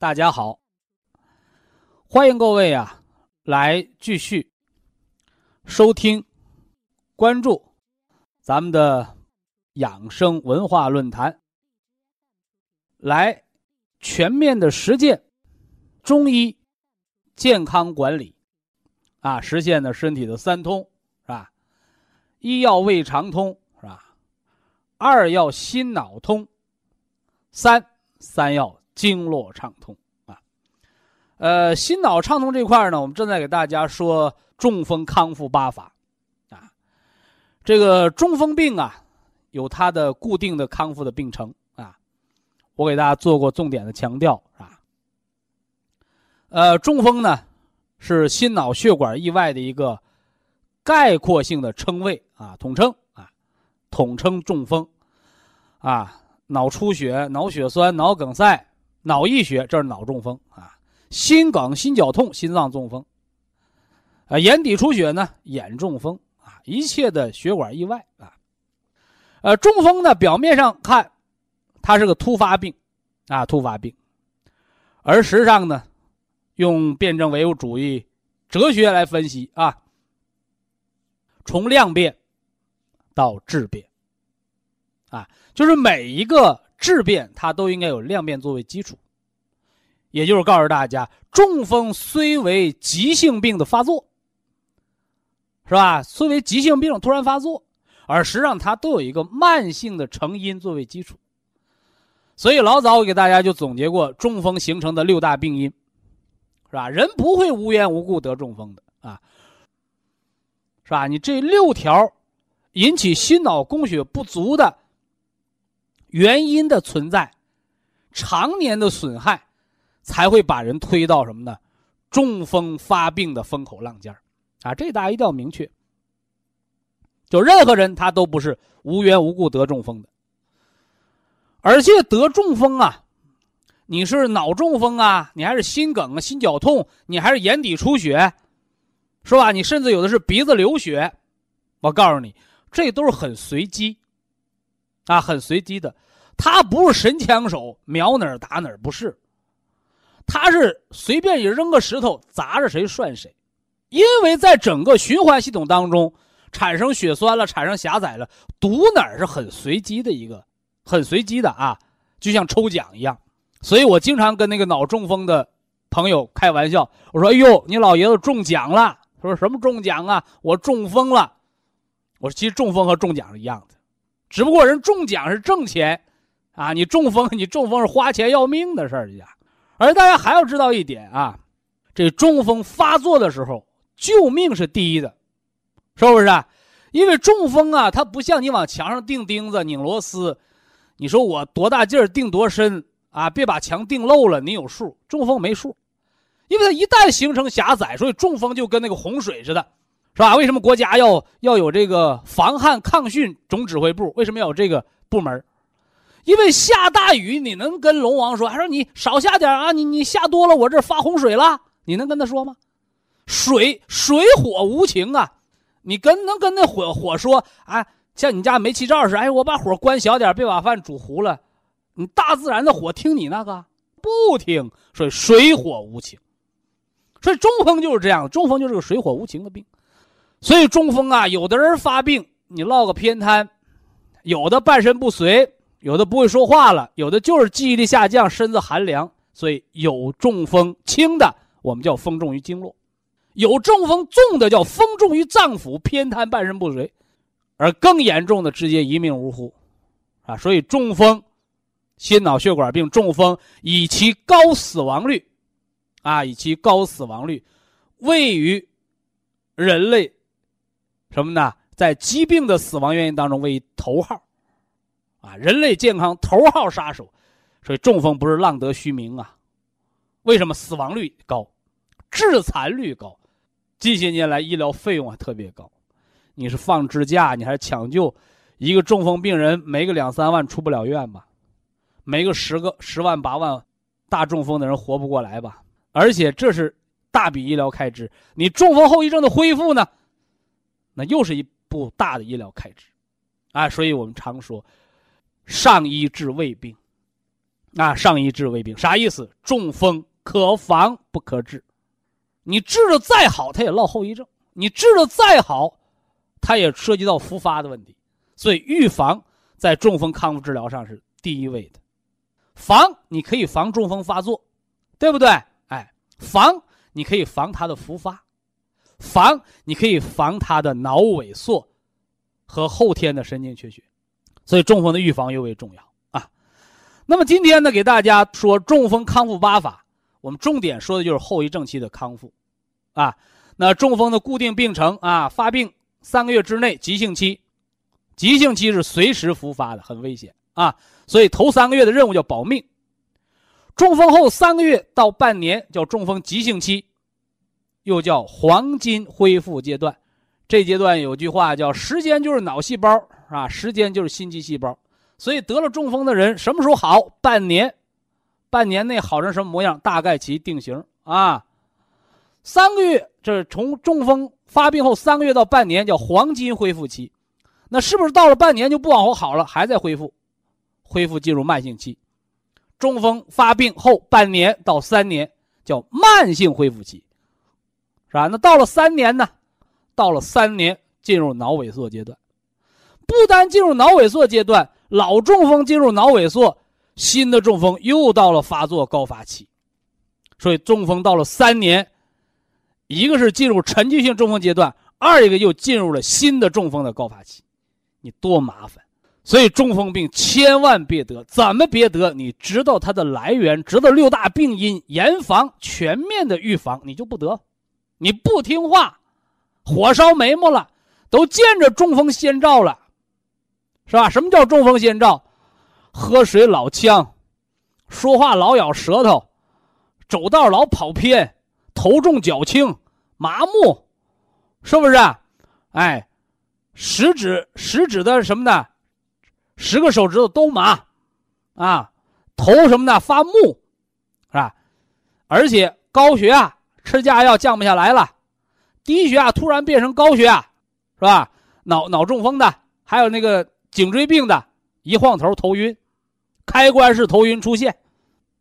大家好，欢迎各位啊，来继续收听、关注咱们的养生文化论坛，来全面的实践中医健康管理啊，实现的身体的三通是吧？一要胃肠通是吧？二要心脑通，三三要。经络畅通啊，呃，心脑畅通这块呢，我们正在给大家说中风康复八法啊。这个中风病啊，有它的固定的康复的病程啊，我给大家做过重点的强调啊。呃，中风呢是心脑血管意外的一个概括性的称谓啊，统称啊，统称中风啊，脑出血、脑血栓、脑梗塞。脑溢血，这是脑中风啊；心梗、心绞痛、心脏中风；啊，眼底出血呢，眼中风啊。一切的血管意外啊，呃，中风呢，表面上看，它是个突发病，啊，突发病，而实际上呢，用辩证唯物主义哲学来分析啊，从量变到质变，啊，就是每一个。质变它都应该有量变作为基础，也就是告诉大家，中风虽为急性病的发作，是吧？虽为急性病突然发作，而实际上它都有一个慢性的成因作为基础。所以老早我给大家就总结过中风形成的六大病因，是吧？人不会无缘无故得中风的啊，是吧？你这六条引起心脑供血不足的。原因的存在，常年的损害，才会把人推到什么呢？中风发病的风口浪尖啊！这大家一定要明确。就任何人他都不是无缘无故得中风的，而且得中风啊，你是脑中风啊，你还是心梗啊、心绞痛，你还是眼底出血，是吧？你甚至有的是鼻子流血，我告诉你，这都是很随机。啊，很随机的，他不是神枪手，瞄哪儿打哪儿，不是，他是随便一扔个石头砸着谁算谁，因为在整个循环系统当中产生血栓了，产生狭窄了，堵哪儿是很随机的一个，很随机的啊，就像抽奖一样，所以我经常跟那个脑中风的朋友开玩笑，我说：“哎呦，你老爷子中奖了。”他说：“什么中奖啊？我中风了。”我说：“其实中风和中奖是一样的。”只不过人中奖是挣钱，啊，你中风，你中风是花钱要命的事儿。而大家还要知道一点啊，这中风发作的时候，救命是第一的，是不是啊？因为中风啊，它不像你往墙上钉钉子、拧螺丝，你说我多大劲儿钉多深啊？别把墙钉漏了，你有数。中风没数，因为它一旦形成狭窄，所以中风就跟那个洪水似的。是吧？为什么国家要要有这个防旱抗汛总指挥部？为什么要有这个部门？因为下大雨，你能跟龙王说，还说你少下点啊？你你下多了，我这发洪水了，你能跟他说吗？水水火无情啊！你跟能跟那火火说啊？像你家煤气灶似的，哎，我把火关小点，别把饭煮糊了。你大自然的火听你那个不听，所以水火无情。所以中风就是这样，中风就是个水火无情的病。所以中风啊，有的人发病，你落个偏瘫，有的半身不遂，有的不会说话了，有的就是记忆力下降，身子寒凉，所以有中风轻的，我们叫风重于经络；有中风重的，叫风重于脏腑，偏瘫半身不遂；而更严重的，直接一命呜呼，啊！所以中风、心脑血管病、中风以其高死亡率，啊，以其高死亡率，位于人类什么呢？在疾病的死亡原因当中为头号，啊，人类健康头号杀手。所以中风不是浪得虚名啊！为什么死亡率高，致残率高？近些年来医疗费用还特别高，你是放支架，你还是抢救？一个中风病人没个两三万出不了院吧？没个十个十万八万，大中风的人活不过来吧？而且这是大笔医疗开支，你中风后遗症的恢复呢？那又是一部大的医疗开支，啊！所以我们常说，上医治未病。啊，上医治未病啥意思？中风可防不可治，你治的再好，它也落后遗症；你治的再好，它也涉及到复发的问题。所以预防在中风康复治疗上是第一位的。防你可以防中风发作，对不对？哎，防你可以防它的复发，防你可以防它的脑萎缩和后天的神经缺血。所以中风的预防尤为重要啊。那么今天呢，给大家说中风康复八法，我们重点说的就是后遗症期的康复，啊，那中风的固定病程啊，发病三个月之内急性期，急性期是随时复发的，很危险啊，所以头三个月的任务叫保命。中风后三个月到半年叫中风急性期，又叫黄金恢复阶段，这阶段有句话叫时间就是脑细胞啊，时间就是心肌细胞。所以得了中风的人什么时候好？半年，半年内好成什么模样？大概其定型啊。三个月，这从中风发病后三个月到半年叫黄金恢复期。那是不是到了半年就不往后好了，还在恢复？恢复进入慢性期。中风发病后半年到三年叫慢性恢复期，是吧？那到了三年呢？到了三年进入脑萎缩阶段。不单进入脑萎缩阶段。老中风进入脑萎缩，新的中风又到了发作高发期，所以中风到了三年，一个是进入沉寂性中风阶段，二一个又进入了新的中风的高发期，你多麻烦！所以中风病千万别得，怎么别得？你知道它的来源，知道六大病因，严防全面的预防，你就不得。你不听话，火烧眉毛了，都见着中风先兆了。是吧？什么叫中风先兆？喝水老呛，说话老咬舌头，走道老跑偏，头重脚轻，麻木，是不是？哎，食指食指的什么呢？十个手指头都麻，啊，头什么的发木，是吧？而且高血压，吃降压药降不下来了，低血压突然变成高血压，是吧？脑脑中风的，还有那个。颈椎病的，一晃头头晕，开关式头晕出现，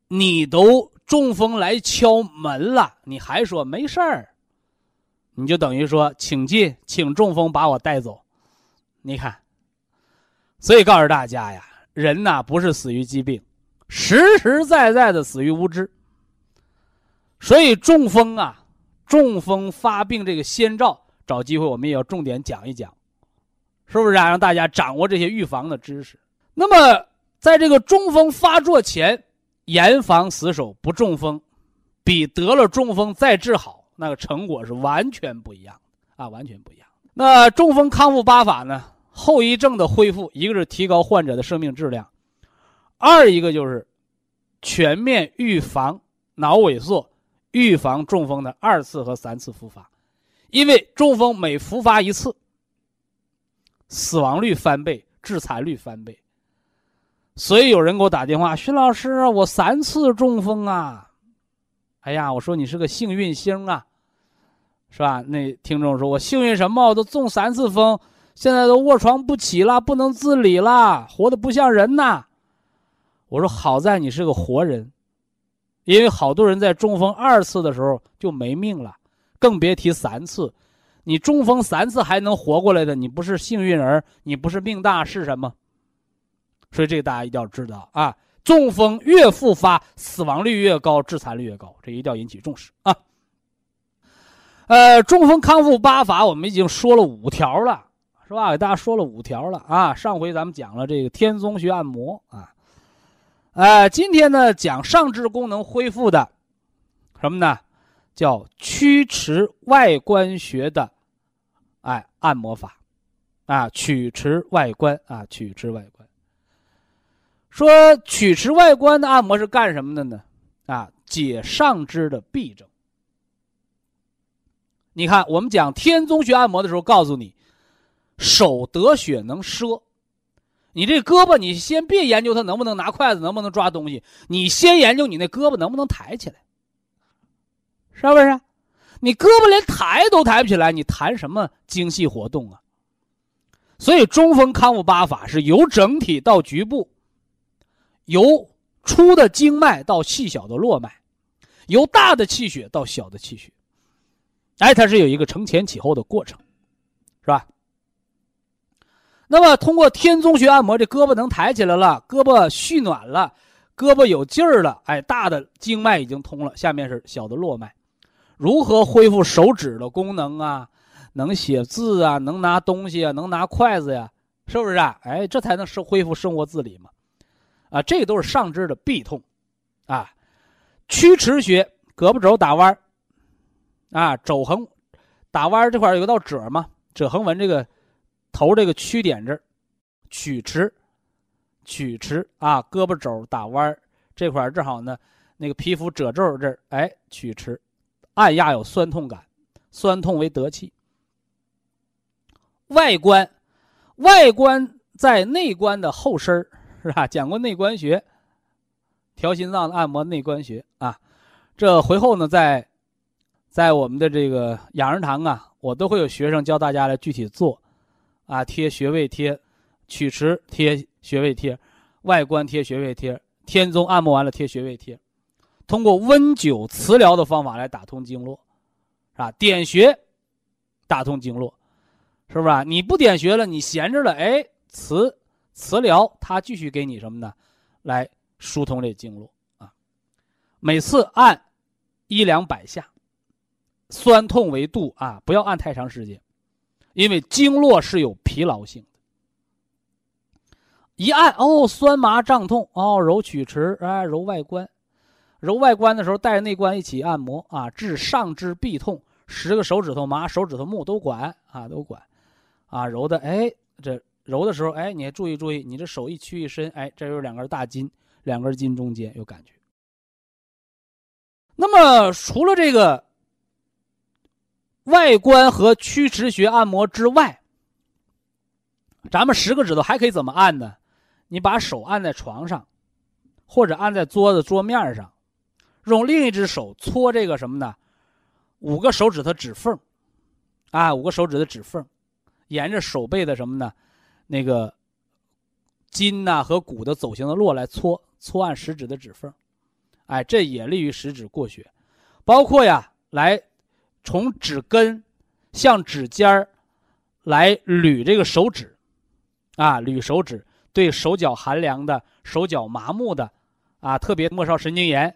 你都中风来敲门了，你还说没事儿，你就等于说请进，请中风把我带走，你看，所以告诉大家呀，人呐不是死于疾病，实实在在的死于无知。所以中风啊，中风发病这个先兆，找机会我们也要重点讲一讲。是不是啊？让大家掌握这些预防的知识。那么，在这个中风发作前，严防死守不中风，比得了中风再治好，那个成果是完全不一样啊，完全不一样。那中风康复八法呢？后遗症的恢复，一个是提高患者的生命质量，二一个就是全面预防脑萎缩，预防中风的二次和三次复发，因为中风每复发一次。死亡率翻倍，致残率翻倍。所以有人给我打电话，徐老师，我三次中风啊！哎呀，我说你是个幸运星啊，是吧？那听众说我幸运什么？我都中三次风，现在都卧床不起了，不能自理了，活的不像人呐。我说好在你是个活人，因为好多人在中风二次的时候就没命了，更别提三次。你中风三次还能活过来的，你不是幸运儿，你不是命大是什么？所以这个大家一定要知道啊！中风越复发，死亡率越高，致残率越高，这一定要引起重视啊。呃，中风康复八法我们已经说了五条了，是吧？给大家说了五条了啊。上回咱们讲了这个天宗穴按摩啊，呃，今天呢讲上肢功能恢复的什么呢？叫曲池外关穴的，哎，按摩法，啊，曲池外关啊，曲池外关。说曲池外关的按摩是干什么的呢？啊，解上肢的痹症。你看，我们讲天宗穴按摩的时候，告诉你，手得血能赊，你这胳膊，你先别研究它能不能拿筷子，能不能抓东西，你先研究你那胳膊能不能抬起来。是不是？你胳膊连抬都抬不起来，你谈什么精细活动啊？所以中风康复八法是由整体到局部，由粗的经脉到细小的络脉，由大的气血到小的气血，哎，它是有一个承前启后的过程，是吧？那么通过天宗穴按摩，这胳膊能抬起来了，胳膊蓄暖了，胳膊有劲儿了，哎，大的经脉已经通了，下面是小的络脉。如何恢复手指的功能啊？能写字啊？能拿东西啊？能拿筷子呀？是不是啊？哎，这才能是恢复生活自理嘛？啊，这都是上肢的痹痛，啊，曲池穴胳膊肘打弯啊，肘横打弯这块有道褶嘛？褶横纹这个头这个曲点这儿，曲池，曲池啊，胳膊肘打弯这块正好呢，那个皮肤褶皱这儿，哎，曲池。按压有酸痛感，酸痛为得气。外关，外关在内关的后身是吧？讲过内关穴，调心脏的按摩内关穴啊。这回后呢，在在我们的这个养生堂啊，我都会有学生教大家来具体做啊，贴穴位贴，曲池贴穴位贴，外关贴穴位贴，天宗按摩完了贴穴位贴。通过温灸、磁疗的方法来打通经络，是吧？点穴，打通经络，是不是？你不点穴了，你闲着了，哎，磁磁疗它继续给你什么呢？来疏通这经络啊。每次按一两百下，酸痛为度啊，不要按太长时间，因为经络是有疲劳性的。一按哦，酸麻胀痛哦，揉曲池啊，揉外关。揉外关的时候，带着内关一起按摩啊，治上肢痹痛，十个手指头麻，手指头木都管啊，都管，啊，揉的哎，这揉的时候哎，你还注意注意，你这手一屈一伸，哎，这有两根大筋，两根筋中间有感觉。那么除了这个外观和曲池穴按摩之外，咱们十个指头还可以怎么按呢？你把手按在床上，或者按在桌子桌面上。用另一只手搓这个什么呢？五个手指头指缝，啊，五个手指的指缝，沿着手背的什么呢？那个筋呐和骨的走形的络来搓搓按食指的指缝，哎，这也利于食指过血。包括呀，来从指根向指尖儿来捋这个手指，啊，捋手指对手脚寒凉的、手脚麻木的，啊，特别末梢神经炎。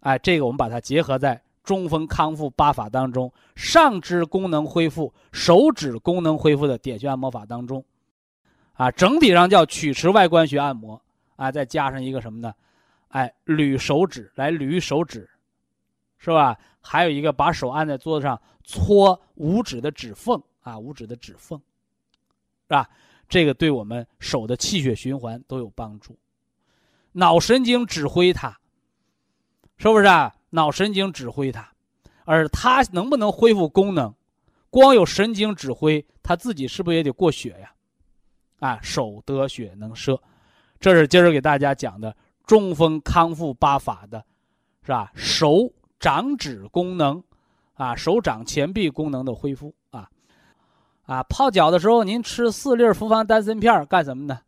哎，这个我们把它结合在中风康复八法当中，上肢功能恢复、手指功能恢复的点穴按摩法当中，啊，整体上叫曲池外关穴按摩，啊，再加上一个什么呢？哎，捋手指来捋手指，是吧？还有一个把手按在桌子上搓五指的指缝，啊，五指的指缝，是吧？这个对我们手的气血循环都有帮助，脑神经指挥它。是不是啊？脑神经指挥它，而它能不能恢复功能，光有神经指挥，它自己是不是也得过血呀？啊，手得血能摄，这是今儿给大家讲的中风康复八法的，是吧？手掌指功能，啊，手掌前臂功能的恢复啊，啊，泡脚的时候您吃四粒复方丹参片干什么呢？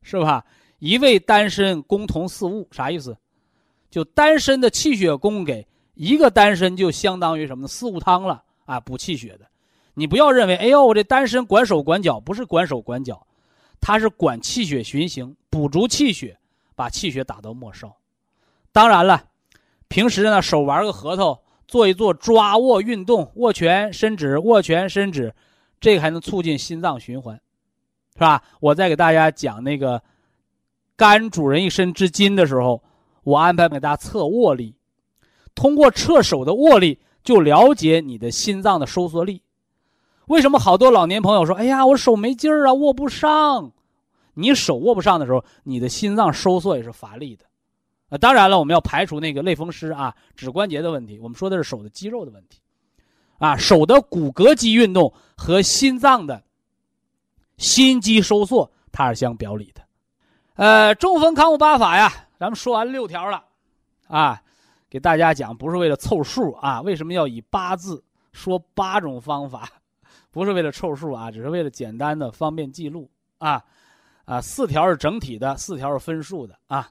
是吧？一味丹参共同四物，啥意思？就丹参的气血供给一个丹参就相当于什么呢？四物汤了啊，补气血的。你不要认为，哎呦，我这丹参管手管脚，不是管手管脚，它是管气血循行，补足气血，把气血打到末梢。当然了，平时呢手玩个核桃，做一做抓握运动，握拳伸指，握拳伸指，这个还能促进心脏循环，是吧？我再给大家讲那个肝主人一身之筋的时候，我安排给大家测握力，通过测手的握力就了解你的心脏的收缩力。为什么好多老年朋友说：“哎呀，我手没劲儿啊，握不上。”你手握不上的时候，你的心脏收缩也是乏力的。啊，当然了，我们要排除那个类风湿啊、指关节的问题。我们说的是手的肌肉的问题，啊，手的骨骼肌运动和心脏的心肌收缩它是相表里的。呃，中风康复八法呀，咱们说完六条了，啊，给大家讲不是为了凑数啊，为什么要以八字说八种方法？不是为了凑数啊，只是为了简单的方便记录啊，啊，四条是整体的，四条是分数的啊，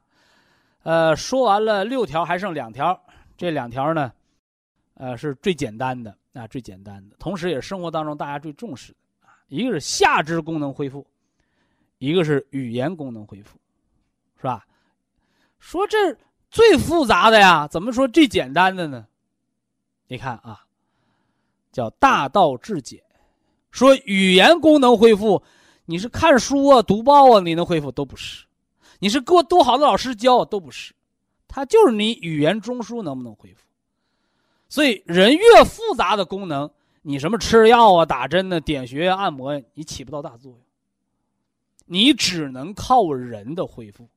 呃，说完了六条，还剩两条，这两条呢，呃，是最简单的啊，最简单的，同时也是生活当中大家最重视的啊，一个是下肢功能恢复，一个是语言功能恢复，是吧？说这最复杂的呀，怎么说最简单的呢？你看啊，叫大道至简。说语言功能恢复，你是看书啊、读报啊，你能恢复都不是；你是给我多好的老师教都不是，它就是你语言中枢能不能恢复。所以人越复杂的功能，你什么吃药啊、打针呢、点穴啊、按摩，你起不到大作用。你只能靠人的恢复，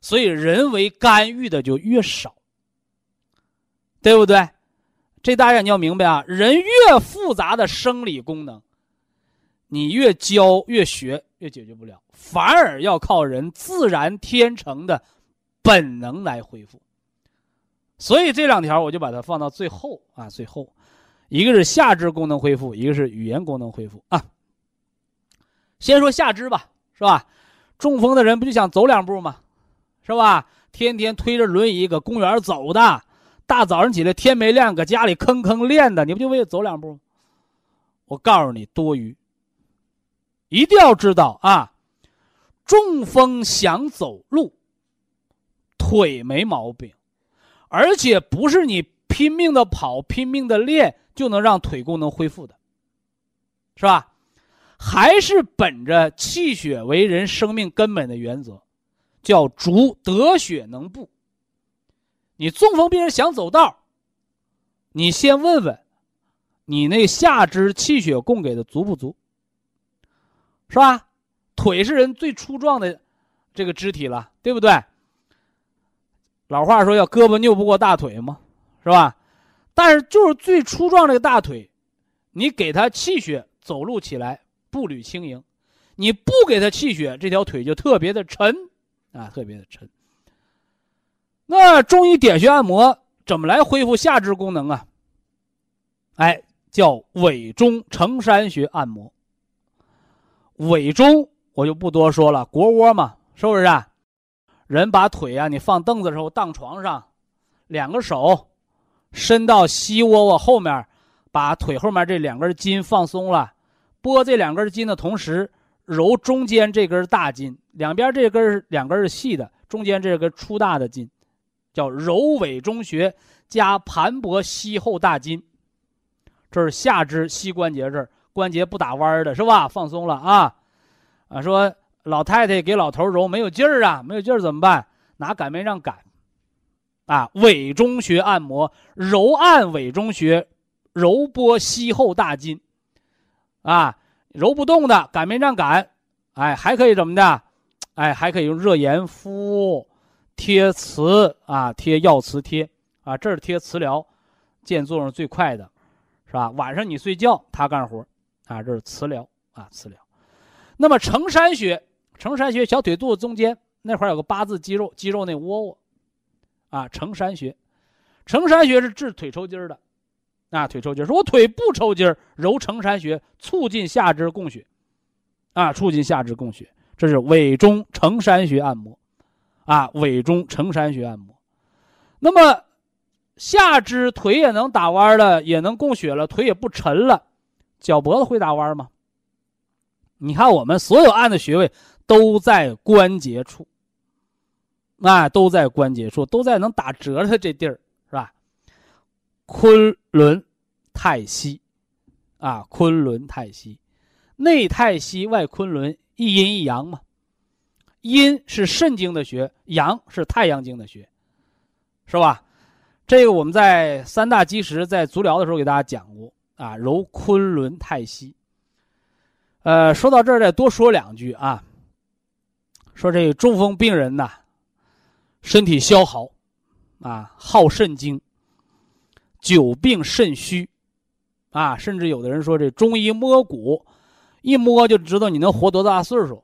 所以人为干预的就越少，对不对？这大家你要明白啊，人越复杂的生理功能。你越教越学越解决不了，反而要靠人自然天成的本能来恢复。所以这两条我就把它放到最后啊，最后，一个是下肢功能恢复，一个是语言功能恢复啊。先说下肢吧，是吧？中风的人不就想走两步吗？是吧？天天推着轮椅搁公园走的，大早上起来天没亮搁家里吭吭练的，你不就为了走两步？我告诉你，多余。一定要知道啊，中风想走路，腿没毛病，而且不是你拼命的跑、拼命的练就能让腿功能恢复的，是吧？还是本着气血为人生命根本的原则，叫足得血能步。你中风病人想走道，你先问问，你那下肢气血供给的足不足？是吧？腿是人最粗壮的这个肢体了，对不对？老话说要胳膊拗不过大腿嘛，是吧？但是就是最粗壮这个大腿，你给他气血，走路起来步履轻盈；你不给他气血，这条腿就特别的沉啊，特别的沉。那中医点穴按摩怎么来恢复下肢功能啊？哎，叫委中承山穴按摩。尾中我就不多说了，腘窝嘛，是不是？啊？人把腿啊，你放凳子的时候当床上，两个手伸到膝窝窝后面，把腿后面这两根筋放松了，拨这两根筋的同时，揉中间这根大筋，两边这根两根是细的，中间这根粗大的筋，叫揉尾中穴加盘拨膝后大筋，这是下肢膝关节这儿。关节不打弯的是吧？放松了啊，啊，说老太太给老头揉没有劲儿啊，没有劲儿怎么办？拿擀面杖擀，啊，委中穴按摩，揉按委中穴，揉拨膝后大筋，啊，揉不动的擀面杖擀，哎，还可以怎么的？哎，还可以用热盐敷，贴磁啊，贴药磁贴啊，这是贴磁疗，见作用最快的，是吧？晚上你睡觉，他干活。啊，这是磁疗啊，磁疗。那么承山穴，承山穴小腿肚子中间那块有个八字肌肉，肌肉那窝窝，啊，承山穴，承山穴是治腿抽筋的，啊，腿抽筋说我腿不抽筋揉承山穴，促进下肢供血，啊，促进下肢供血，这是委中承山穴按摩，啊，委中承山穴按摩。那么下肢腿也能打弯了，也能供血了，腿也不沉了。脚脖子会打弯吗？你看，我们所有按的穴位都在关节处。啊，都在关节处，都在能打折的这地儿，是吧？昆仑太溪，啊，昆仑太溪，内太溪，外昆仑，一阴一阳嘛。阴是肾经的穴，阳是太阳经的穴，是吧？这个我们在三大基石在足疗的时候给大家讲过啊，揉昆仑太溪。呃，说到这儿再多说两句啊，说这个中风病人呐，身体消耗，啊，耗肾精，久病肾虚，啊，甚至有的人说这中医摸骨，一摸就知道你能活多大岁数，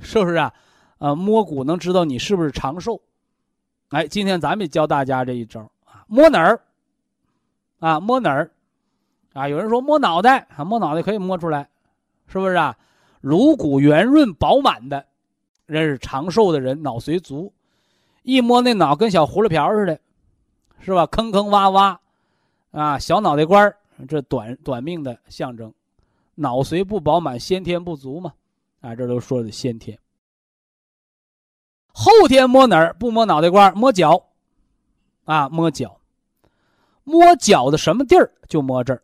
是不是啊？啊，摸骨能知道你是不是长寿？哎，今天咱们教大家这一招啊，摸哪儿？啊，摸哪儿？啊，有人说摸脑袋啊，摸脑袋可以摸出来，是不是啊？颅骨圆润饱满的，人是长寿的人，脑髓足，一摸那脑跟小葫芦瓢似的，是吧？坑坑洼洼，啊，小脑袋瓜这短短命的象征，脑髓不饱满，先天不足嘛，啊，这都说的先天。后天摸哪儿？不摸脑袋瓜，摸脚，啊，摸脚，摸脚的什么地儿就摸这儿。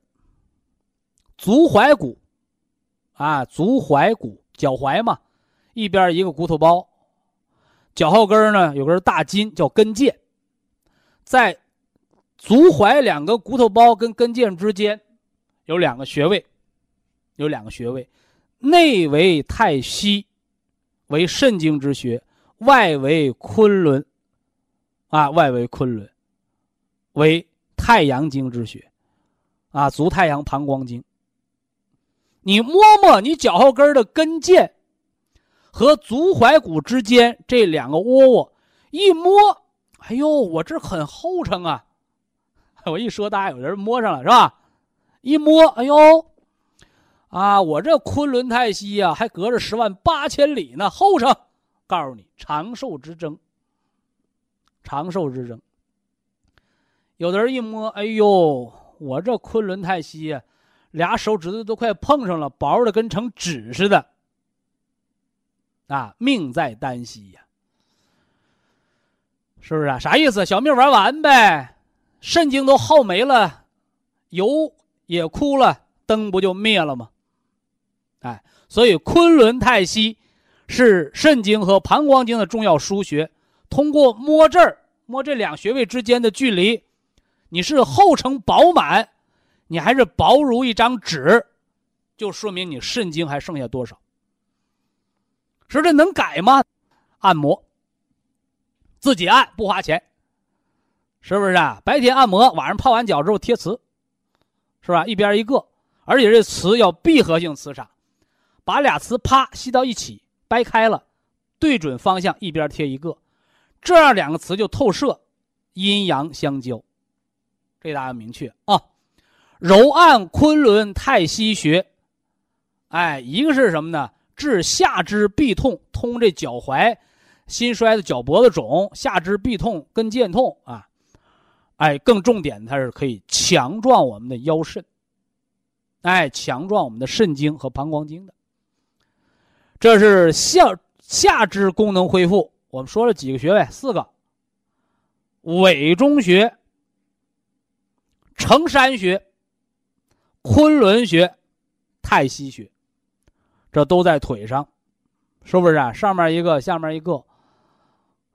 足踝骨，啊，足踝骨，脚踝嘛，一边一个骨头包，脚后跟呢有根大筋叫跟腱，在足踝两个骨头包跟跟腱之间有两个穴位，有两个穴位，内为太溪，为肾经之穴。外为昆仑，啊，外为昆仑，为太阳经之穴，啊，足太阳膀胱经。你摸摸你脚后跟的跟腱和足踝骨之间这两个窝窝，一摸，哎呦，我这很厚称啊！我一说，大家有人摸上了是吧？一摸，哎呦，啊，我这昆仑太息呀，还隔着十万八千里呢，厚称。告诉你，长寿之争。长寿之争。有的人一摸，哎呦，我这昆仑太息呀，俩手指头都快碰上了，薄的跟成纸似的。啊，命在旦夕呀，是不是啊？啥意思？小命玩完呗，肾精都耗没了，油也枯了，灯不就灭了吗？哎，所以昆仑太溪。是肾经和膀胱经的重要腧穴，通过摸这儿摸这两穴位之间的距离，你是厚成饱满，你还是薄如一张纸，就说明你肾经还剩下多少。说这能改吗？按摩，自己按不花钱，是不是啊？白天按摩，晚上泡完脚之后贴磁，是吧？一边一个，而且这磁要闭合性磁场，把俩磁啪吸到一起。掰开了，对准方向，一边贴一个，这样两个磁就透射，阴阳相交。这大家明确啊。揉按昆仑太溪穴，哎，一个是什么呢？治下肢痹痛，通这脚踝、心衰的脚脖子肿、下肢痹痛、跟腱痛啊。哎，更重点，它是可以强壮我们的腰肾，哎，强壮我们的肾经和膀胱经的。这是下下肢功能恢复，我们说了几个穴位，四个：委中穴、承山穴、昆仑穴、太溪穴，这都在腿上，是不是啊？上面一个，下面一个，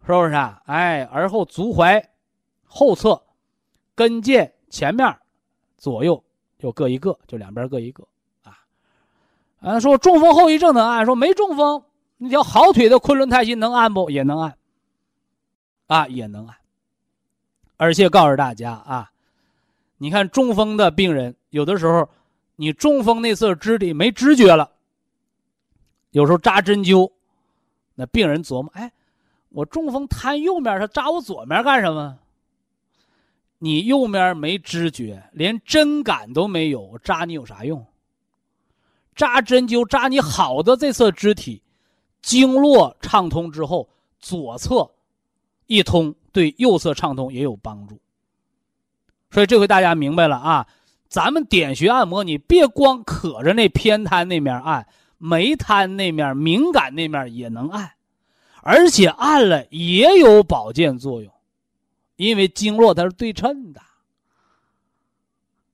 是不是啊？哎，而后足踝后侧、跟腱前面、左右就各一个，就两边各一个。啊，啊说中风后遗症能按，说没中风，那条好腿的昆仑太溪能按不？也能按，啊，也能按。而且告诉大家啊，你看中风的病人，有的时候你中风那侧肢体没知觉了，有时候扎针灸，那病人琢磨，哎，我中风瘫右面，他扎我左面干什么？你右面没知觉，连针感都没有，扎你有啥用？扎针灸扎你好的这侧肢体，经络畅通之后，左侧一通，对右侧畅通也有帮助。所以这回大家明白了啊，咱们点穴按摩，你别光可着那偏瘫那面按，没瘫那面敏感那面也能按，而且按了也有保健作用，因为经络它是对称的，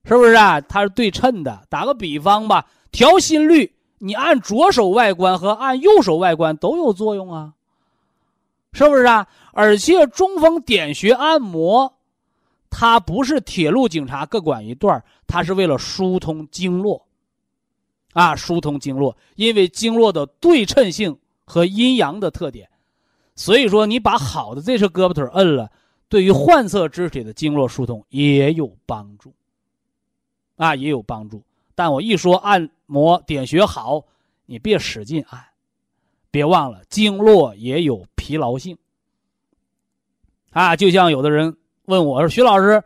是不是啊？它是对称的。打个比方吧，调心率，你按左手外观和按右手外观都有作用啊，是不是啊？而且中风点穴按摩，它不是铁路警察各管一段它是为了疏通经络。啊，疏通经络，因为经络的对称性和阴阳的特点，所以说你把好的这侧胳膊腿摁了，对于患侧肢体的经络疏通也有帮助。啊，也有帮助。但我一说按摩点穴好，你别使劲按，别忘了经络也有疲劳性。啊，就像有的人问我说：“徐老师，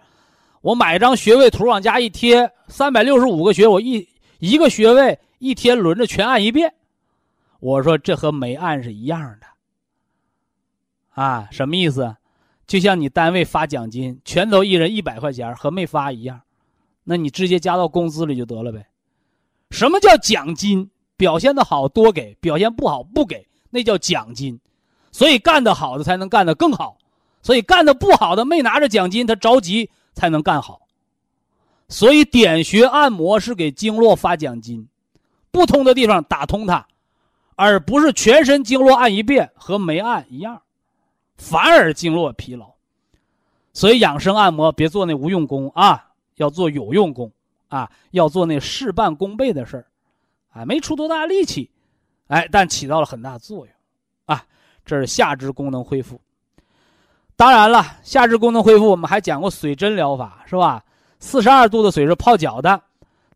我买一张穴位图往家一贴，三百六十五个穴，我一。”一个穴位一天轮着全按一遍，我说这和没按是一样的，啊，什么意思？就像你单位发奖金，全都一人一百块钱，和没发一样，那你直接加到工资里就得了呗。什么叫奖金？表现的好多给，表现不好不给，那叫奖金。所以干得好的才能干得更好，所以干的不好的没拿着奖金，他着急才能干好。所以点穴按摩是给经络发奖金，不通的地方打通它，而不是全身经络按一遍和没按一样，反而经络疲劳。所以养生按摩别做那无用功啊，要做有用功啊，要做那事半功倍的事儿，啊，没出多大力气，哎，但起到了很大作用，啊，这是下肢功能恢复。当然了，下肢功能恢复我们还讲过水针疗法，是吧？四十二度的水是泡脚的，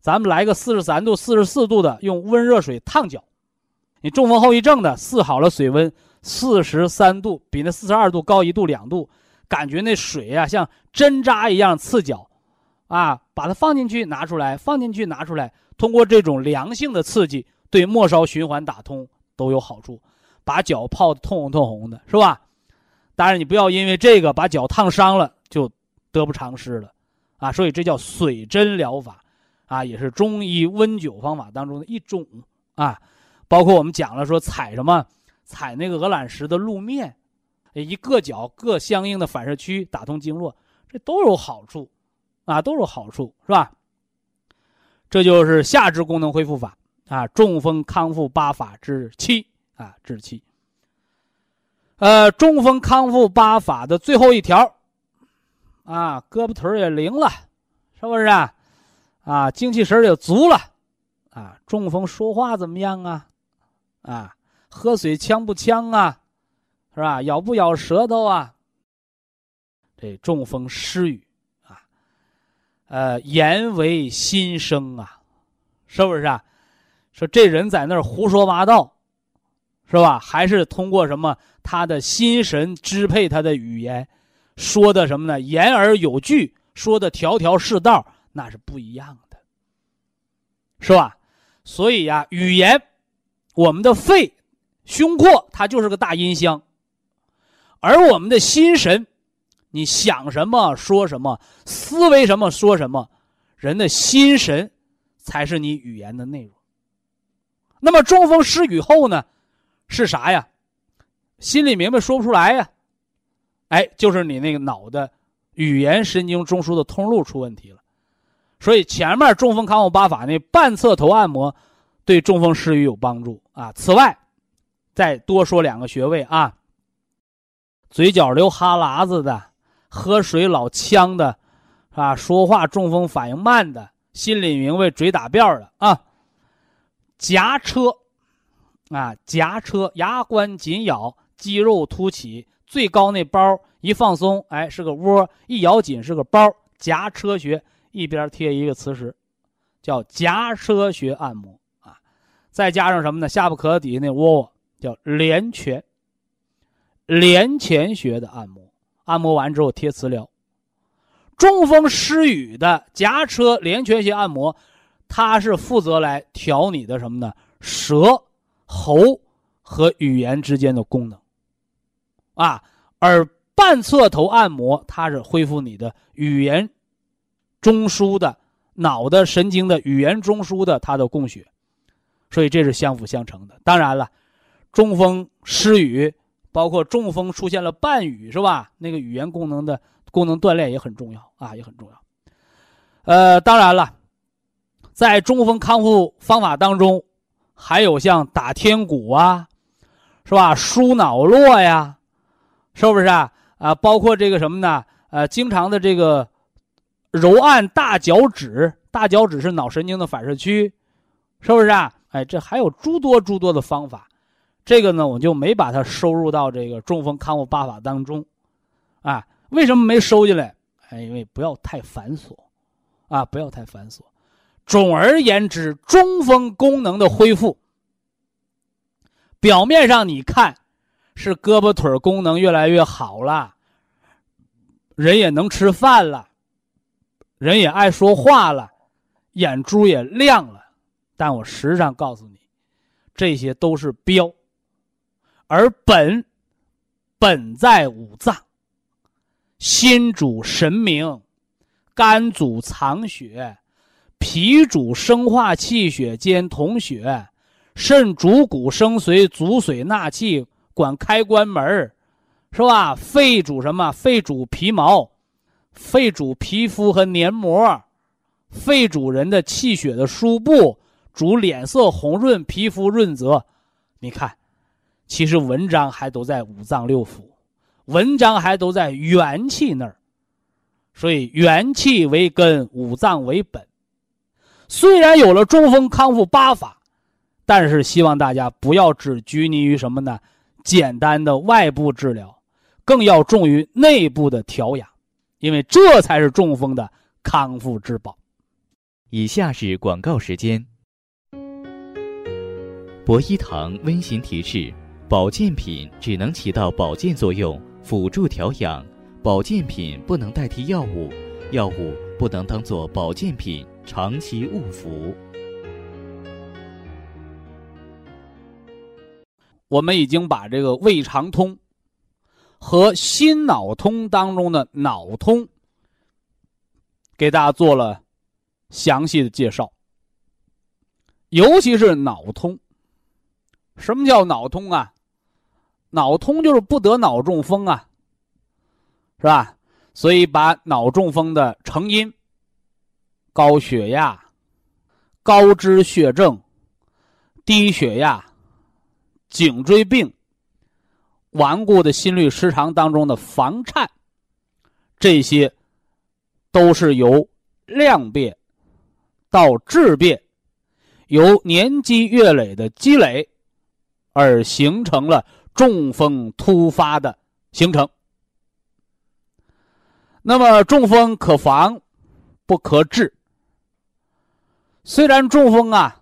咱们来个四十三度、四十四度的，用温热水烫脚。你中风后遗症的，试好了水温四十三度，比那四十二度高一度两度，感觉那水呀像针扎一样刺脚，啊，把它放进去拿出来，放进去拿出来，通过这种良性的刺激，对末梢循环打通都有好处，把脚泡的通红通红的，是吧？当然你不要因为这个把脚烫伤了，就得不偿失了。啊，所以这叫水针疗法，啊，也是中医温灸方法当中的一种啊。包括我们讲了说踩什么，踩那个鹅卵石的路面，一个脚各相应的反射区打通经络，这都有好处，啊，都有好处，是吧？这就是下肢功能恢复法啊，中风康复八法之七啊，之七。呃，中风康复八法的最后一条。啊，胳膊腿也灵了，是不是啊？啊，精气神也足了，啊，中风说话怎么样啊？啊，喝水呛不呛啊？是吧？咬不咬舌头啊？这中风失语啊，呃，言为心声啊，是不是啊？说这人在那儿胡说八道，是吧？还是通过什么他的心神支配他的语言？说的什么呢？言而有据，说的条条是道，那是不一样的，是吧？所以呀，语言，我们的肺、胸廓，它就是个大音箱，而我们的心神，你想什么说什么，思维什么说什么，人的心神才是你语言的内容。那么中风失语后呢，是啥呀？心里明白说不出来呀。哎，就是你那个脑的语言神经中枢的通路出问题了，所以前面中风康复八法那半侧头按摩对中风失语有帮助啊。此外，再多说两个穴位啊，嘴角流哈喇子的，喝水老呛的，啊，说话中风反应慢的，心里明白嘴打辫的啊，夹车，啊，夹车，牙关紧咬，肌肉凸起。最高那包一放松，哎，是个窝；一咬紧是个包。夹车穴一边贴一个磁石，叫夹车穴按摩啊。再加上什么呢？下巴壳底下那窝窝叫连泉，连泉穴的按摩。按摩完之后贴磁疗。中风失语的夹车连泉穴按摩，它是负责来调你的什么呢？舌、喉和语言之间的功能。啊，而半侧头按摩，它是恢复你的语言中枢的脑的神经的语言中枢的它的供血，所以这是相辅相成的。当然了，中风失语包括中风出现了半语是吧？那个语言功能的功能锻炼也很重要啊，也很重要。呃，当然了，在中风康复方法当中，还有像打天鼓啊，是吧？舒脑络呀，是不是啊？啊，包括这个什么呢？呃，经常的这个揉按大脚趾，大脚趾是脑神经的反射区，是不是啊？哎，这还有诸多诸多的方法。这个呢，我就没把它收入到这个中风康复八法当中，啊，为什么没收进来？哎，因为不要太繁琐，啊，不要太繁琐。总而言之，中风功能的恢复，表面上你看是胳膊腿功能越来越好了，人也能吃饭了，人也爱说话了，眼珠也亮了，但我实际上告诉你，这些都是标。而本，本在五脏。心主神明，肝主藏血，脾主生化气血兼统血，肾主骨生髓主髓纳气管开关门是吧？肺主什么？肺主皮毛，肺主皮肤和黏膜，肺主人的气血的输布，主脸色红润，皮肤润泽。你看。其实文章还都在五脏六腑，文章还都在元气那儿，所以元气为根，五脏为本。虽然有了中风康复八法，但是希望大家不要只拘泥于什么呢？简单的外部治疗，更要重于内部的调养，因为这才是中风的康复之宝。以下是广告时间。博一堂温馨提示。保健品只能起到保健作用，辅助调养。保健品不能代替药物，药物不能当做保健品长期误服。我们已经把这个胃肠通和心脑通当中的脑通给大家做了详细的介绍，尤其是脑通。什么叫脑通啊？脑通就是不得脑中风啊，是吧？所以把脑中风的成因、高血压、高脂血症、低血压、颈椎病、顽固的心律失常当中的房颤，这些都是由量变到质变，由年积月累的积累而形成了。中风突发的形成，那么中风可防不可治。虽然中风啊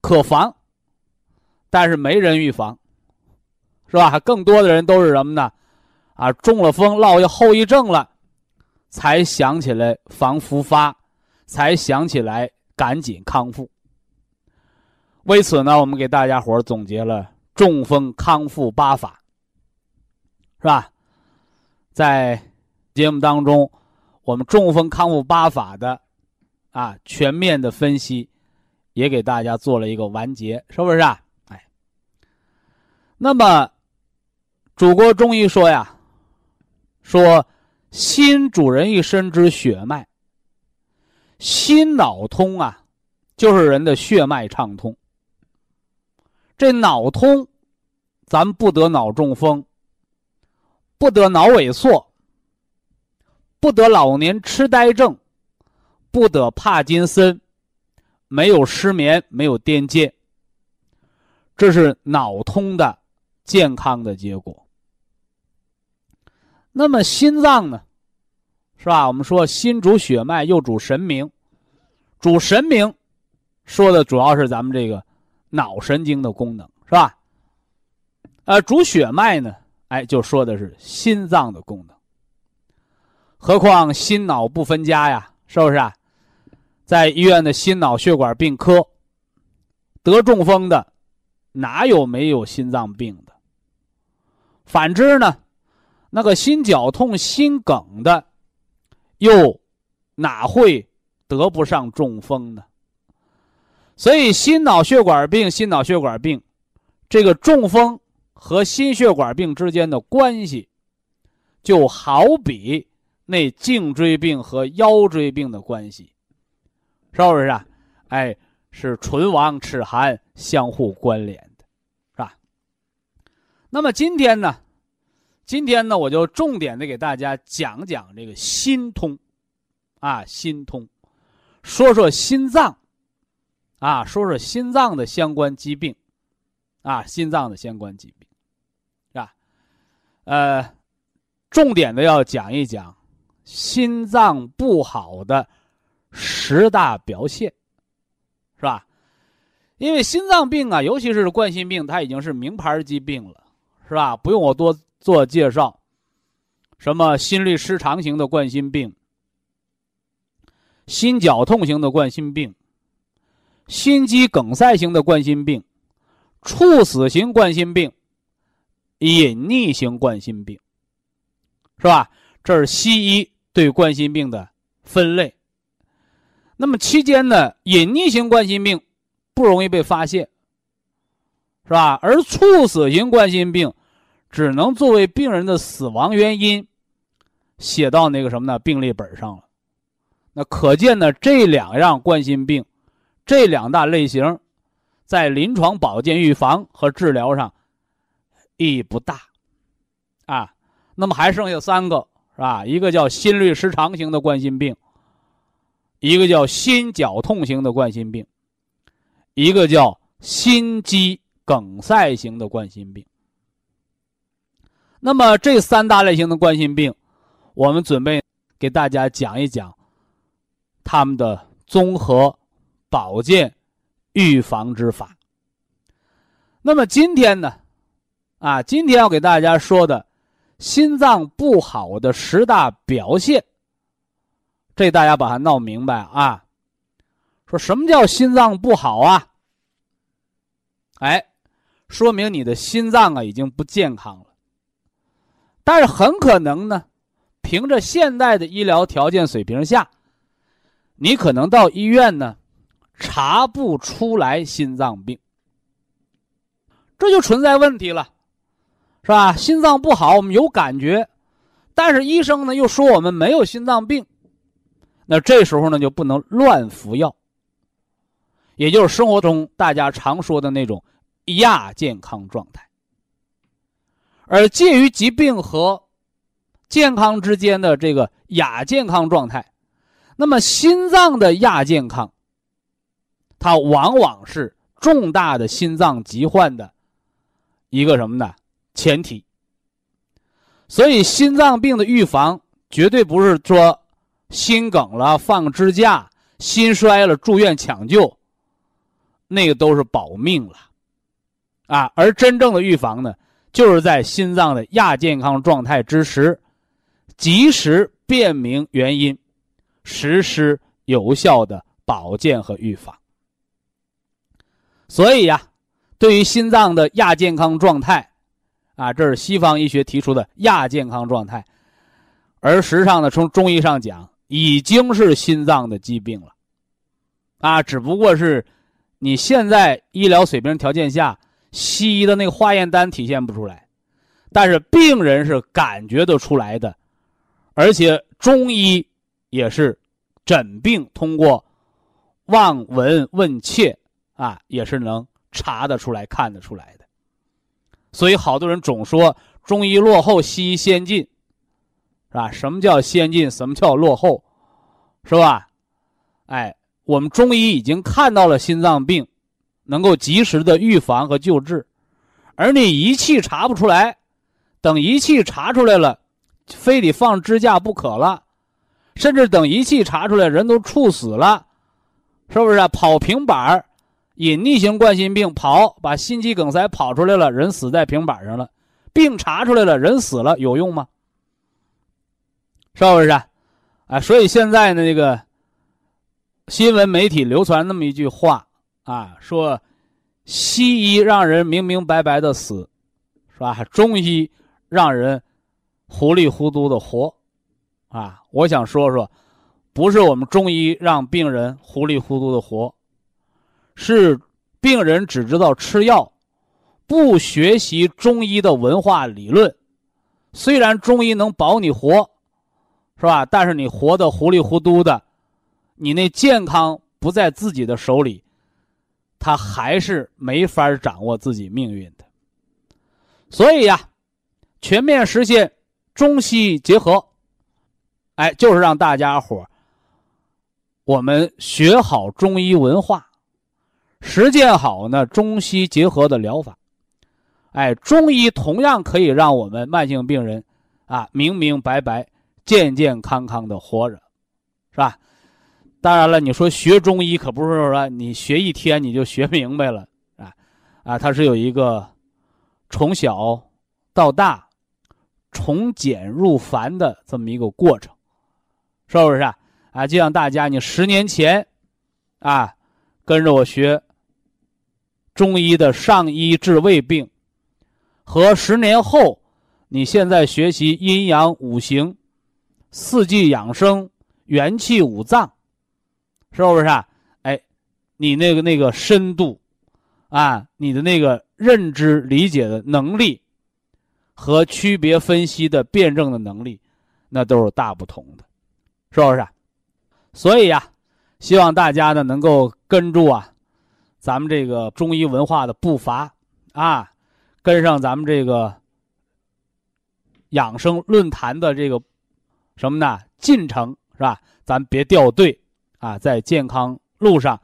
可防，但是没人预防，是吧？更多的人都是什么呢？啊，中了风落下后遗症了，才想起来防复发，才想起来赶紧康复。为此呢，我们给大家伙总结了。中风康复八法，是吧？在节目当中，我们中风康复八法的啊全面的分析，也给大家做了一个完结，是不是啊？哎，那么祖国中医说呀，说心主人一身之血脉，心脑通啊，就是人的血脉畅通。这脑通，咱不得脑中风，不得脑萎缩，不得老年痴呆症，不得帕金森，没有失眠，没有癫痫，这是脑通的健康的结果。那么心脏呢，是吧？我们说心主血脉，又主神明，主神明，说的主要是咱们这个。脑神经的功能是吧？呃，主血脉呢？哎，就说的是心脏的功能。何况心脑不分家呀，是不是啊？在医院的心脑血管病科，得中风的哪有没有心脏病的？反之呢，那个心绞痛、心梗的，又哪会得不上中风呢？所以，心脑血管病、心脑血管病，这个中风和心血管病之间的关系，就好比那颈椎病和腰椎病的关系，是不是啊？哎，是唇亡齿寒，相互关联的，是吧？那么今天呢，今天呢，我就重点的给大家讲讲这个心通，啊，心通，说说心脏，啊，说说心脏的相关疾病，啊，心脏的相关疾病。是吧呃，重点的要讲一讲心脏不好的十大表现，是吧？因为心脏病啊，尤其是冠心病，它已经是名牌疾病了，是吧？不用我多做介绍。什么心律失常型的冠心病、心绞痛型的冠心病、心肌梗塞型的冠心病、猝死型冠心病。隐匿型冠心病，是吧？这是西医对冠心病的分类。那么期间呢，隐匿型冠心病不容易被发现，是吧？而猝死型冠心病只能作为病人的死亡原因写到那个什么呢？病历本上了。那可见呢，这两样冠心病，这两大类型，在临床保健预防和治疗上。意义不大，啊，那么还剩下三个是吧？一个叫心律失常型的冠心病，一个叫心绞痛型的冠心病，一个叫心肌梗塞型的冠心病。那么这三大类型的冠心病，我们准备给大家讲一讲他们的综合保健预防之法。那么今天呢？啊，今天要给大家说的，心脏不好的十大表现，这大家把它闹明白啊。说什么叫心脏不好啊？哎，说明你的心脏啊已经不健康了。但是很可能呢，凭着现代的医疗条件水平下，你可能到医院呢查不出来心脏病，这就存在问题了。是吧？心脏不好，我们有感觉，但是医生呢又说我们没有心脏病，那这时候呢就不能乱服药，也就是生活中大家常说的那种亚健康状态。而介于疾病和健康之间的这个亚健康状态，那么心脏的亚健康，它往往是重大的心脏疾患的一个什么呢？前提，所以心脏病的预防绝对不是说心梗了放支架、心衰了住院抢救，那个都是保命了，啊！而真正的预防呢，就是在心脏的亚健康状态之时，及时辨明原因，实施有效的保健和预防。所以呀，对于心脏的亚健康状态，啊，这是西方医学提出的亚健康状态，而实际上呢，从中医上讲，已经是心脏的疾病了，啊，只不过是你现在医疗水平条件下，西医的那个化验单体现不出来，但是病人是感觉得出来的，而且中医也是诊病通过望闻问切啊，也是能查得出来、看得出来的。所以，好多人总说中医落后，西医先进，是吧？什么叫先进？什么叫落后？是吧？哎，我们中医已经看到了心脏病能够及时的预防和救治，而你仪器查不出来，等仪器查出来了，非得放支架不可了，甚至等仪器查出来，人都猝死了，是不是啊？跑平板儿。隐匿型冠心病跑把心肌梗塞跑出来了，人死在平板上了，病查出来了，人死了，有用吗？是不是？啊，所以现在呢，这个新闻媒体流传那么一句话啊，说西医让人明明白白的死，是吧？中医让人糊里糊涂的活，啊，我想说说，不是我们中医让病人糊里糊涂的活。是病人只知道吃药，不学习中医的文化理论，虽然中医能保你活，是吧？但是你活得糊里糊涂的，你那健康不在自己的手里，他还是没法掌握自己命运的。所以呀，全面实现中西结合，哎，就是让大家伙我们学好中医文化，实践好呢中西结合的疗法。哎，中医同样可以让我们慢性病人，啊，明明白白、健健康康的活着，是吧？当然了，你说学中医可不是说你学一天你就学明白了，啊，啊，它是有一个从小到大、从简入繁的这么一个过程，是不是啊？啊，就像大家，你十年前，啊，跟着我学中医的上医治胃病。和十年后，你现在学习阴阳五行、四季养生、元气五脏，是不是啊？哎，你那个那个深度，啊，你的那个认知理解的能力，和区别分析的辩证的能力，那都是大不同的，是不是？所以呀，希望大家呢能够跟住啊，咱们这个中医文化的步伐啊。跟上咱们这个养生论坛的这个什么呢进程是吧？咱别掉队啊，在健康路上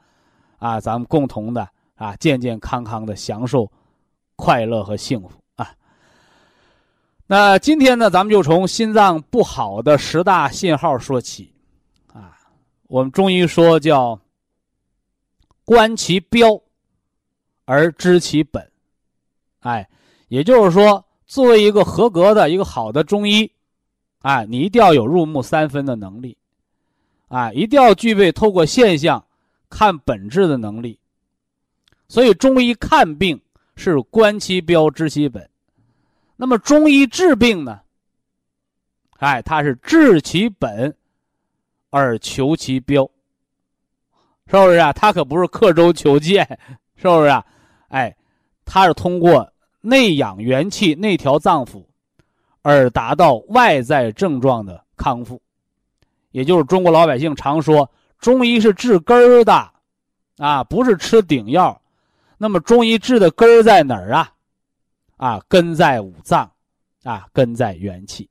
啊，咱们共同的啊健健康康的享受快乐和幸福啊。那今天呢，咱们就从心脏不好的十大信号说起啊。我们中医说叫观其标而知其本。哎，也就是说，作为一个合格的一个好的中医，啊，你一定要有入木三分的能力，啊，一定要具备透过现象看本质的能力。所以，中医看病是观其标知其本，那么中医治病呢？哎，它是治其本而求其标，是不是啊？他可不是刻舟求剑，是不是啊？哎。它是通过内养元气、内调脏腑，而达到外在症状的康复，也就是中国老百姓常说，中医是治根儿的，啊，不是吃顶药。那么中医治的根儿在哪儿啊？啊，根在五脏，啊，根在元气。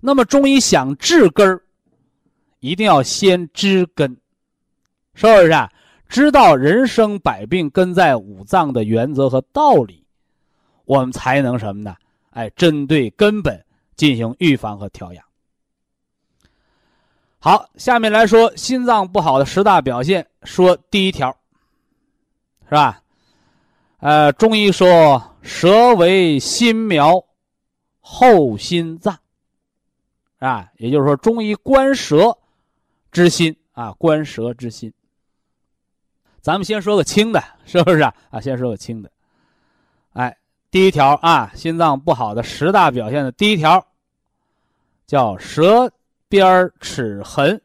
那么中医想治根儿，一定要先知根，是不是啊？知道人生百病根在五脏的原则和道理，我们才能什么呢？哎，针对根本进行预防和调养。好，下面来说心脏不好的十大表现。说第一条，是吧？呃，中医说舌为心苗，后心脏，啊，也就是说中医观舌之心啊，观舌之心。咱们先说个轻的，是不是啊？啊，先说个轻的。哎，第一条啊，心脏不好的十大表现的第一条，叫舌边齿痕，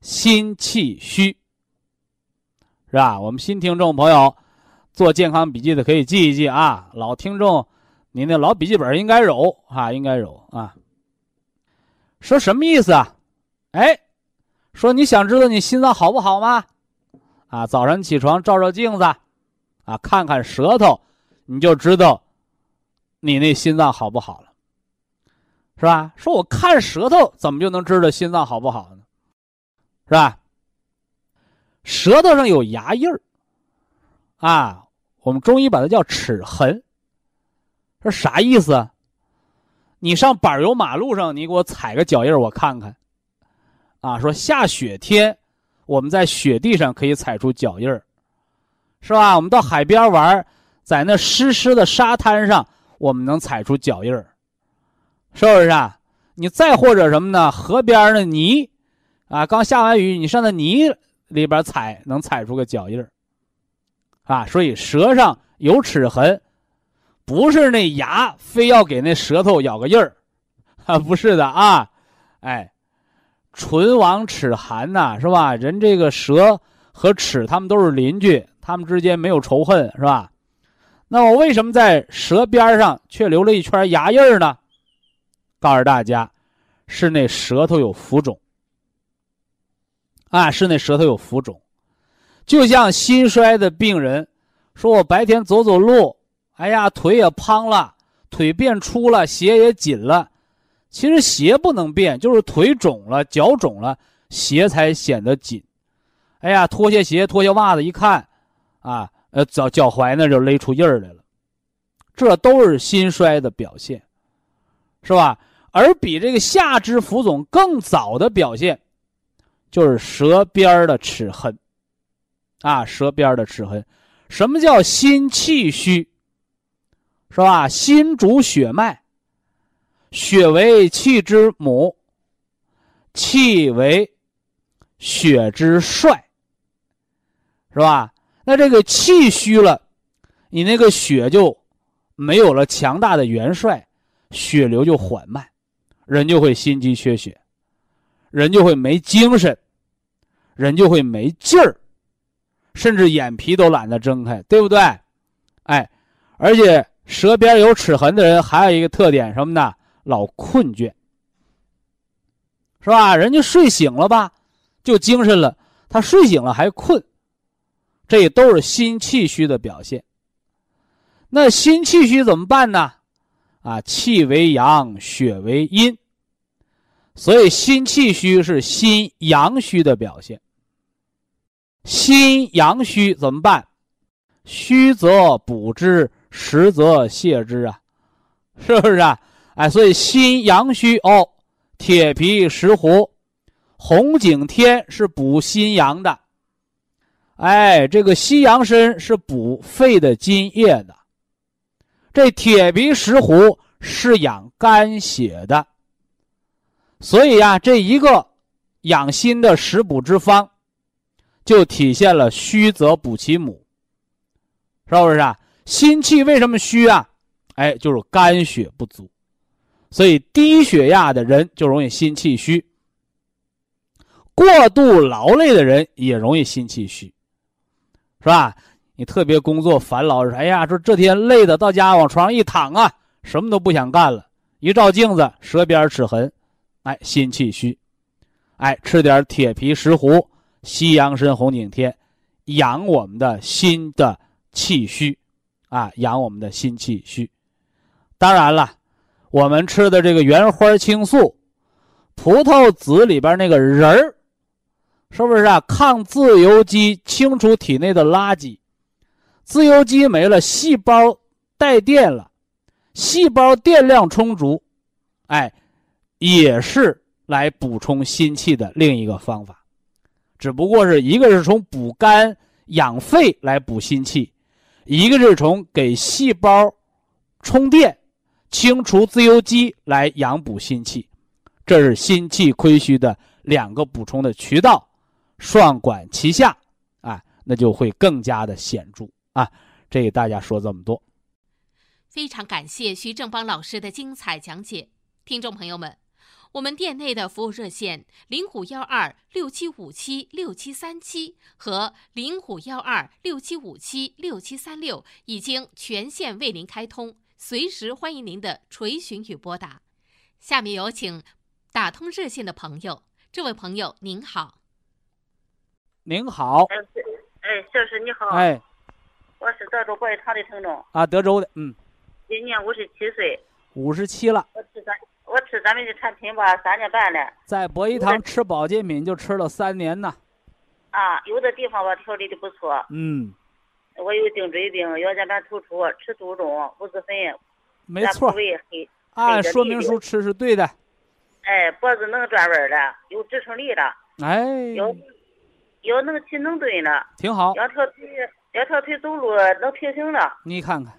心气虚，是吧？我们新听众朋友做健康笔记的可以记一记啊。老听众，你那老笔记本应该有啊，应该有啊。说什么意思啊？哎，说你想知道你心脏好不好吗？啊，早上起床照照镜子，啊，看看舌头，你就知道你那心脏好不好了，是吧？说我看舌头怎么就能知道心脏好不好呢？是吧？舌头上有牙印儿，啊，我们中医把它叫齿痕，这啥意思？你上柏油马路上，你给我踩个脚印儿，我看看。啊，说下雪天。我们在雪地上可以踩出脚印儿，是吧？我们到海边玩，在那湿湿的沙滩上，我们能踩出脚印儿，是不是啊？你再或者什么呢？河边的泥，啊，刚下完雨，你上那泥里边踩，能踩出个脚印儿，啊？所以舌上有齿痕，不是那牙非要给那舌头咬个印儿，啊，不是的啊，哎。唇亡齿寒呐，是吧？人这个舌和齿，他们都是邻居，他们之间没有仇恨，是吧？那么为什么在舌边上却留了一圈牙印呢？告诉大家，是那舌头有浮肿。啊，是那舌头有浮肿，就像心衰的病人说：“我白天走走路，哎呀，腿也胖了，腿变粗了，鞋也紧了。其实鞋不能变，就是腿肿了，脚肿了，鞋才显得紧。哎呀，脱下鞋，脱下袜子一看，啊，呃，脚脚踝那就勒出印儿来了，这都是心衰的表现，是吧？而比这个下肢浮肿更早的表现。”就是舌边的齿痕，啊，舌边的齿痕，什么叫心气虚？是吧？心主血脉，血为气之母，气为血之帅，是吧？那这个气虚了，你那个血就没有了强大的元帅，血流就缓慢，人就会心肌缺血，人就会没精神。人就会没劲儿，甚至眼皮都懒得睁开，对不对？哎，而且舌边有齿痕的人还有一个特点什么呢？老困倦，是吧？人家睡醒了吧，就精神了；他睡醒了还困，这都是心气虚的表现。那心气虚怎么办呢？啊，气为阳，血为阴，所以心气虚是心阳虚的表现。心阳虚怎么办？虚则补之，实则泻之啊，是不是啊？哎，所以心阳虚哦，铁皮石斛、红景天是补心阳的，哎，这个西洋参是补肺的津液的，这铁皮石斛是养肝血的，所以呀，这一个养心的食补之方。就体现了虚则补其母，是不是啊？心气为什么虚啊？哎，就是肝血不足，所以低血压的人就容易心气虚。过度劳累的人也容易心气虚，是吧？你特别工作烦劳，哎呀，说这天累的到家往床上一躺啊，什么都不想干了。一照镜子，舌边齿痕，哎，心气虚，哎，吃点铁皮石斛。西洋参、红景天，养我们的心的气虚，啊，养我们的心气虚。当然了，我们吃的这个原花青素、葡萄籽里边那个仁儿，是不是啊？抗自由基，清除体内的垃圾。自由基没了，细胞带电了，细胞电量充足，哎，也是来补充心气的另一个方法。只不过是一个是从补肝养肺来补心气，一个是从给细胞充电、清除自由基来养补心气，这是心气亏虚的两个补充的渠道，双管齐下，啊，那就会更加的显著啊！这给大家说这么多，非常感谢徐正邦老师的精彩讲解，听众朋友们。我们店内的服务热线零五幺二六七五七六七三七和零五幺二六七五七六七三六已经全线为您开通，随时欢迎您的垂询与拨打。下面有请打通热线的朋友，这位朋友您好。您好。哎，哎，肖师你好。哎，我是德州博医堂的听众。啊，德州的，嗯。今年五十七岁。五十七了。我吃咱。我吃咱们的产品吧，三年半了。在博医堂吃保健品就吃了三年呢。啊，有的地方吧调理的不错。嗯。我有颈椎病，腰间盘突出，吃杜仲、五子粉。没错。按说明书吃是对的。哎，脖子能转弯了，有支撑力了。哎。腰腰能起能蹲了。挺好。两条腿，两条腿走路能平行了。你看看。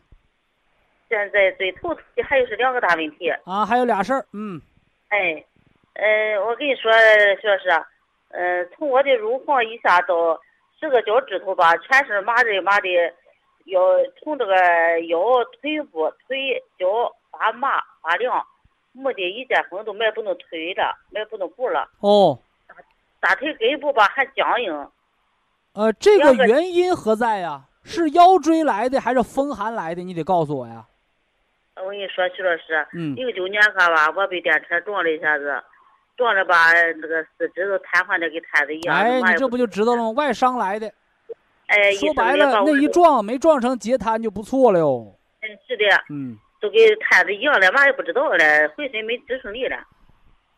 现在最头疼还有是两个大问题啊，还有俩事儿，嗯，哎，呃，我跟你说，徐老师，呃，从我的乳房以下到十个脚趾头吧，全是麻的麻的，腰从这个腰、腿部、腿脚发麻发凉，没得一件风都迈不动腿了，迈不动步了。哦，大腿根部吧还僵硬。呃，这个原因何在呀？是腰椎来的还是风寒来的？你得告诉我呀。我跟你说，徐老师，嗯零九年可吧，我被电车撞了一下子，撞着吧，那个四肢都瘫痪的跟瘫子一样。哎，你这不就知道了吗？外伤来的，哎，说白了那一撞没撞成截瘫就不错了哟。嗯是的，嗯，都跟瘫子一样了，嘛也不知道了，浑身没支撑力了。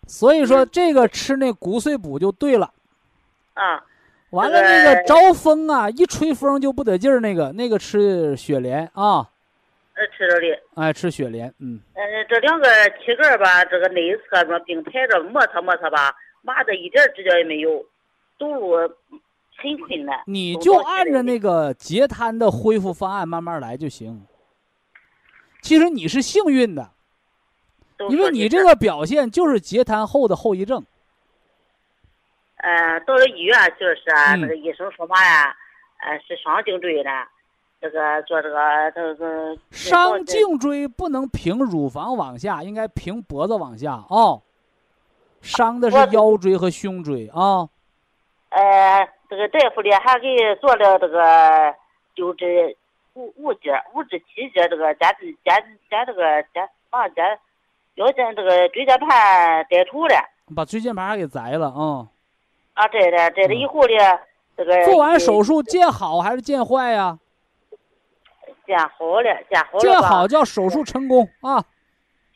所以说嗯这个吃那骨碎补就对了。啊，完了，那个招风啊，一吹风就不得劲儿，那个那个吃雪莲啊，呃，吃着的。哎，吃雪莲，嗯，呃，这两个膝盖吧，这个内侧什么并排着摩擦摩擦吧，麻的一点儿指甲也没有，走路很困难。你就按照那个截瘫的恢复方案慢慢来就行。其实你是幸运的，因为你这个表现就是截瘫后的后遗症。呃，到了医院就是啊，嗯那个医生说嘛呀，呃，是伤颈椎的，这个做这个这个伤颈椎不能平乳房往下，应该平脖子往下啊、伤的是腰椎和胸椎啊。呃，这个大夫呢还给做了这个九指五五节五至七节这个肩肩肩这个肩啊肩腰间这个椎间盘摘除了把椎间盘给摘了啊、啊，摘了摘了以后呢，这个做完手术见好还是见坏呀？见好了，见好了见吧好叫手术成功啊。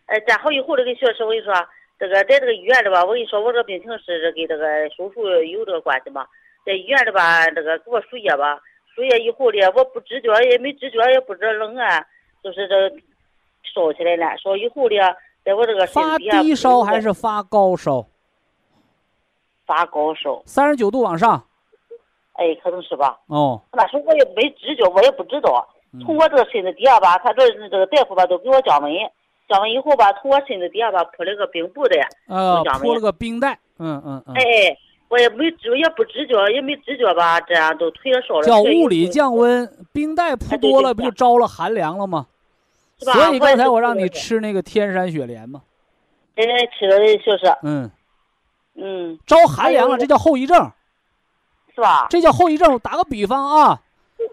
呃，见好以后，这个薛师，我跟你说，这个在这个医院里吧，我跟你说，我这病情是跟这个手术有这个关系嘛。在医院里吧，这个给我输液吧，输液以后呢，我不知觉，也没知觉，也不知道冷啊，就是这烧起来了。烧以后呢，在我这个身发低烧还是发高烧？发高烧？三十九度往上哎，可能是吧。哦。那时候我也没知觉，我也不知道。嗯从我这个身子底下吧，他这这个大夫吧都给我降温，降温以后吧，从我身子底下吧铺了个冰布的。呃我，讲铺了个冰袋，嗯嗯嗯，哎哎，我也没知，也不知觉，也没知觉吧，这样都腿上烧了。叫物理降温，冰袋铺多了不就招了寒凉了吗？是吧？所以刚才我让你吃那个天山雪莲嘛，哎，吃的就是，嗯，嗯，招寒凉了，这叫后遗症，是吧？这叫后遗症。打个比方啊，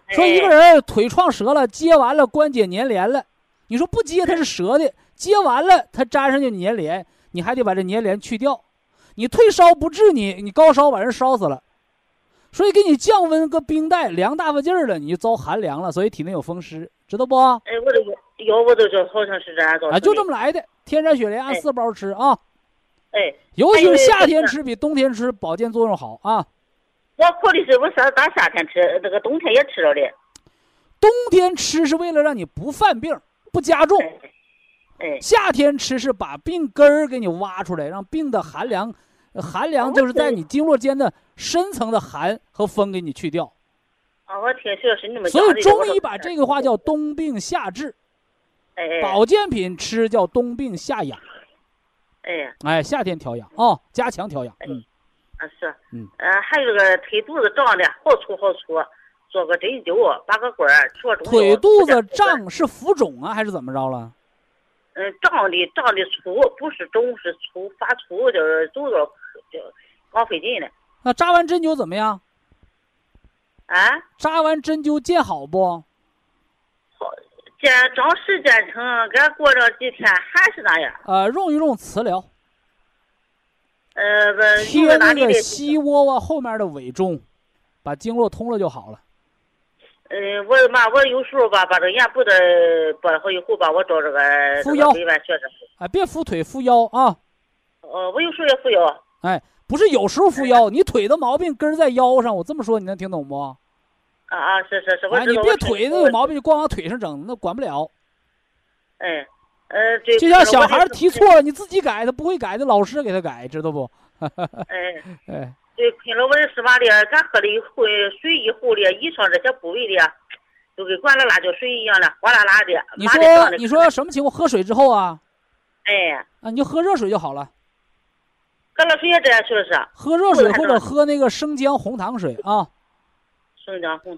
说一个哎人腿撞折了，接完了关节粘连了，你说不接它是折的，接完了它粘上就粘连，你还得把这粘连去掉。你退烧不治你，你高烧把人烧死了，所以给你降温个冰袋，凉大发劲儿了，你就遭寒凉了，所以体内有风湿，知道不？啊，哎，我这个药我都就好像是这样造成的。就这么来的。天山雪莲按哎四包吃啊，哎，尤其是夏天吃比冬天吃保健作用好啊。我考虑是我是当夏天吃，这个冬天也吃了的。冬天吃是为了让你不犯病、不加重，哎，哎，夏天吃是把病根儿给你挖出来，让病的寒凉，呃寒凉就是在你经络间的深层的寒和风给你去掉。啊，我听徐老师你们所以中医把这个话叫冬病夏治，保健品吃叫冬病夏养。哎哎，夏天调养啊、加强调养。嗯，啊是，嗯，呃，还有个腿肚子胀的好粗好粗，做个针灸，拔个管儿，戳中药腿肚子胀是浮肿啊，还是怎么着了？嗯，胀的胀的粗，不是肿是粗，发粗就是走道就老费劲了。那扎完针灸怎么样？啊，扎完针灸见好不？好，见长时间成，俺过了几天还是那样。呃，用一用磁疗，呃，不，贴那个？膝窝窝后面的委中，把经络通了就好了。嗯，我嘛，我有时候吧，把这个眼部的拨好以后吧，我找这个扶腰。哎，别扶腿扶腰啊！呃，我有时候也扶腰。哎，不是有时候扶腰，你腿的毛病根儿在腰上。我这么说你能听懂不？啊啊，是是是，我哎。你别腿子有毛病就光往腿上整，那管不了。哎，呃，对。就像小孩儿提错了，你自己改，他不会改的，老师给他改，知道不？哎，哎，对，困了我的是嘛的，俺喝了一回水以后的，以上这些部位的，就跟灌了辣椒水一样的，哗啦啦的。你说你说什么情况？喝水之后啊哎，啊，你就喝热水就好了，喝了水也这样，是不是。喝热水或者喝那个生姜红糖水啊，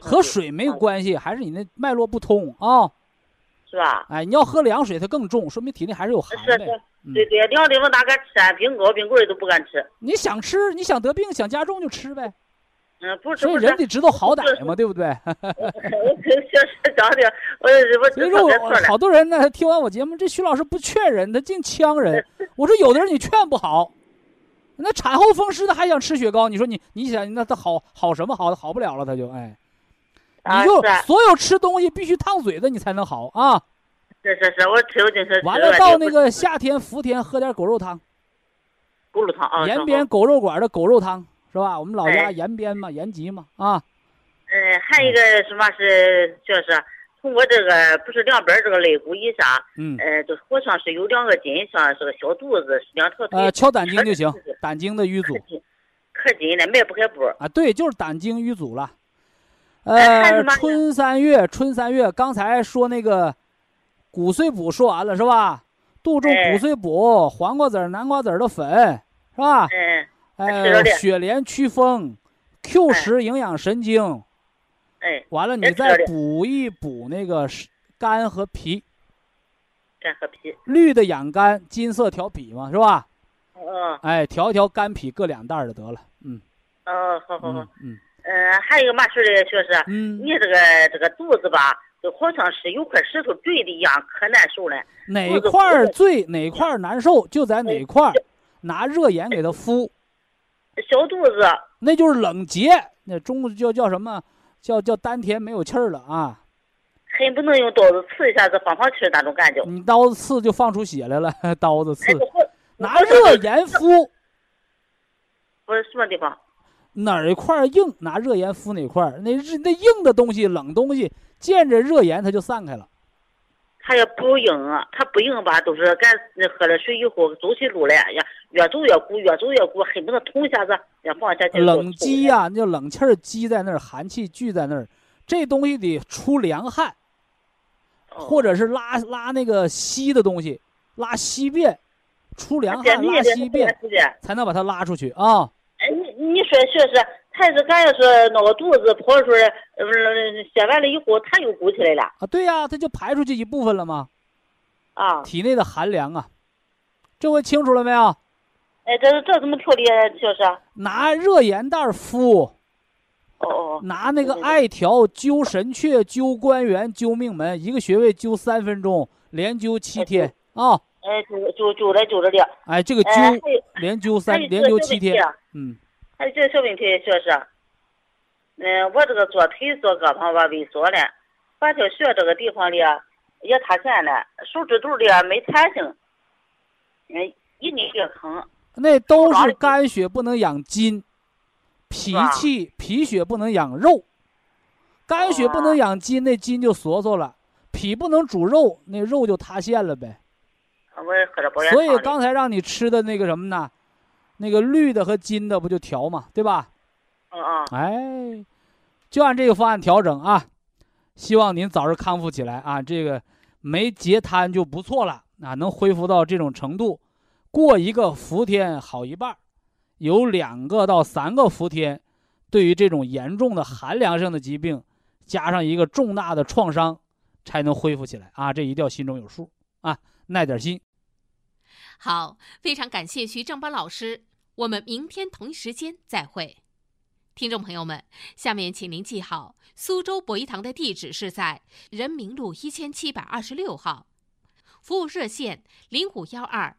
和水没有关系，还是你那脉络不通啊。是吧？哎，你要喝凉水，它更重，说明体内还是有寒呗。是是，嗯对对，凉的我哪敢吃啊？冰糕、冰棍儿都不敢吃。你想吃，你想得病，想加重就吃呗。嗯，不是所以，人得知道好歹嘛，对不对？好。多人呢，听完我节目，这徐老师不劝人，他净呛人。我说有的人你劝不好，那产后风湿的还想吃雪糕，你说你你想那他好好什么好好不了了，他就哎，啊，你就所有吃东西必须烫嘴的，你才能好啊。是是是，我吃有精神。完了到那个夏天伏天喝点狗肉汤，狗肉汤啊，延边狗肉馆的狗肉汤是吧？我们老家哎延边嘛，延吉嘛啊。嗯，还有一个什么是就是从我这个不是两边这个肋骨以下，嗯，呃，就好像是有两个筋，像是个小肚子，两条腿。呃，敲胆经就行胆经的淤阻可紧了迈不开步。啊，对，就是胆经淤阻了。呃春三月，春三月，刚才说那个骨碎补说完了是吧？杜仲哎骨碎补，黄瓜籽儿、南瓜籽儿的粉是吧？嗯，呃，雪莲祛风，Q 哎十营养神经，哎，完了你再补一补那个肝和脾，肝和脾。绿的养肝，金色调脾嘛是吧？哦哎，调一调肝脾各两袋儿就得了。嗯哦，好好好嗯。嗯嗯，还有一个嘛事儿的，薛师，嗯，你这个这个肚子吧，就好像是有块石头坠的一样，可难受了。哪块儿不是最哪块儿难受，就在哪块儿拿热盐给它敷，小肚子，那就是冷结。那中国叫叫什么？叫叫丹田没有气儿了啊！恨不能用刀子刺一下子放放气儿那种感觉。你刀子刺就放出血来了，刀子刺哎，，拿热盐敷不是什么地方？哪一块儿硬，拿热盐敷哪块儿。那日那硬的东西、冷东西，见着热盐它就散开了。它也不硬啊，它不硬吧，都是干喝了水以后走起路来呀，越走越鼓，越走越鼓，恨不得捅一下子要放下去。冷积呀、那叫冷气儿积在那儿，寒气聚在那儿，这东西得出凉汗。哦或者是拉拉那个稀的东西，拉稀便，出凉汗拉稀便，才能把它拉出去啊。哎，你你说确实，他是咱要是闹个肚子跑出来，呃，写完了以后，他又鼓起来了啊，对呀、它就排出去一部分了嘛，啊。体内的寒凉啊。这回清楚了没有？哎，这这怎么处理啊？就是，哦拿热盐袋敷，哦哦，拿那个艾条灸神阙、灸关元、灸命门，一个穴位灸三分钟，连灸七天啊。哎，就就就着就着的。哎，这个灸有连灸三连灸七天，啊嗯，还有这个小问题，就是，嗯，我这个左腿左胳膊吧萎缩了，八条穴这个地方里啊也塌陷了，手指肚里啊没弹性，嗯，一捏越坑。那都是肝血不能养筋，脾气脾血不能养肉，肝血不能哦养筋，那筋就缩缩了；脾不能煮肉，那肉就塌陷了呗。所以刚才让你吃的那个什么呢？那个绿的和金的不就调嘛，对吧？嗯嗯，哎，就按这个方案调整啊。希望您早日康复起来啊！这个没截瘫就不错了啊，能恢复到这种程度，过一个伏天好一半，有两个到三个伏天，对于这种严重的寒凉性的疾病，加上一个重大的创伤，才能恢复起来啊！这一定要心中有数啊，耐点心。好，非常感谢徐正邦老师，我们明天同一时间再会。听众朋友们，下面请您记好，苏州博医堂的地址是在人民路一千七百二十六号，服务热线零五幺二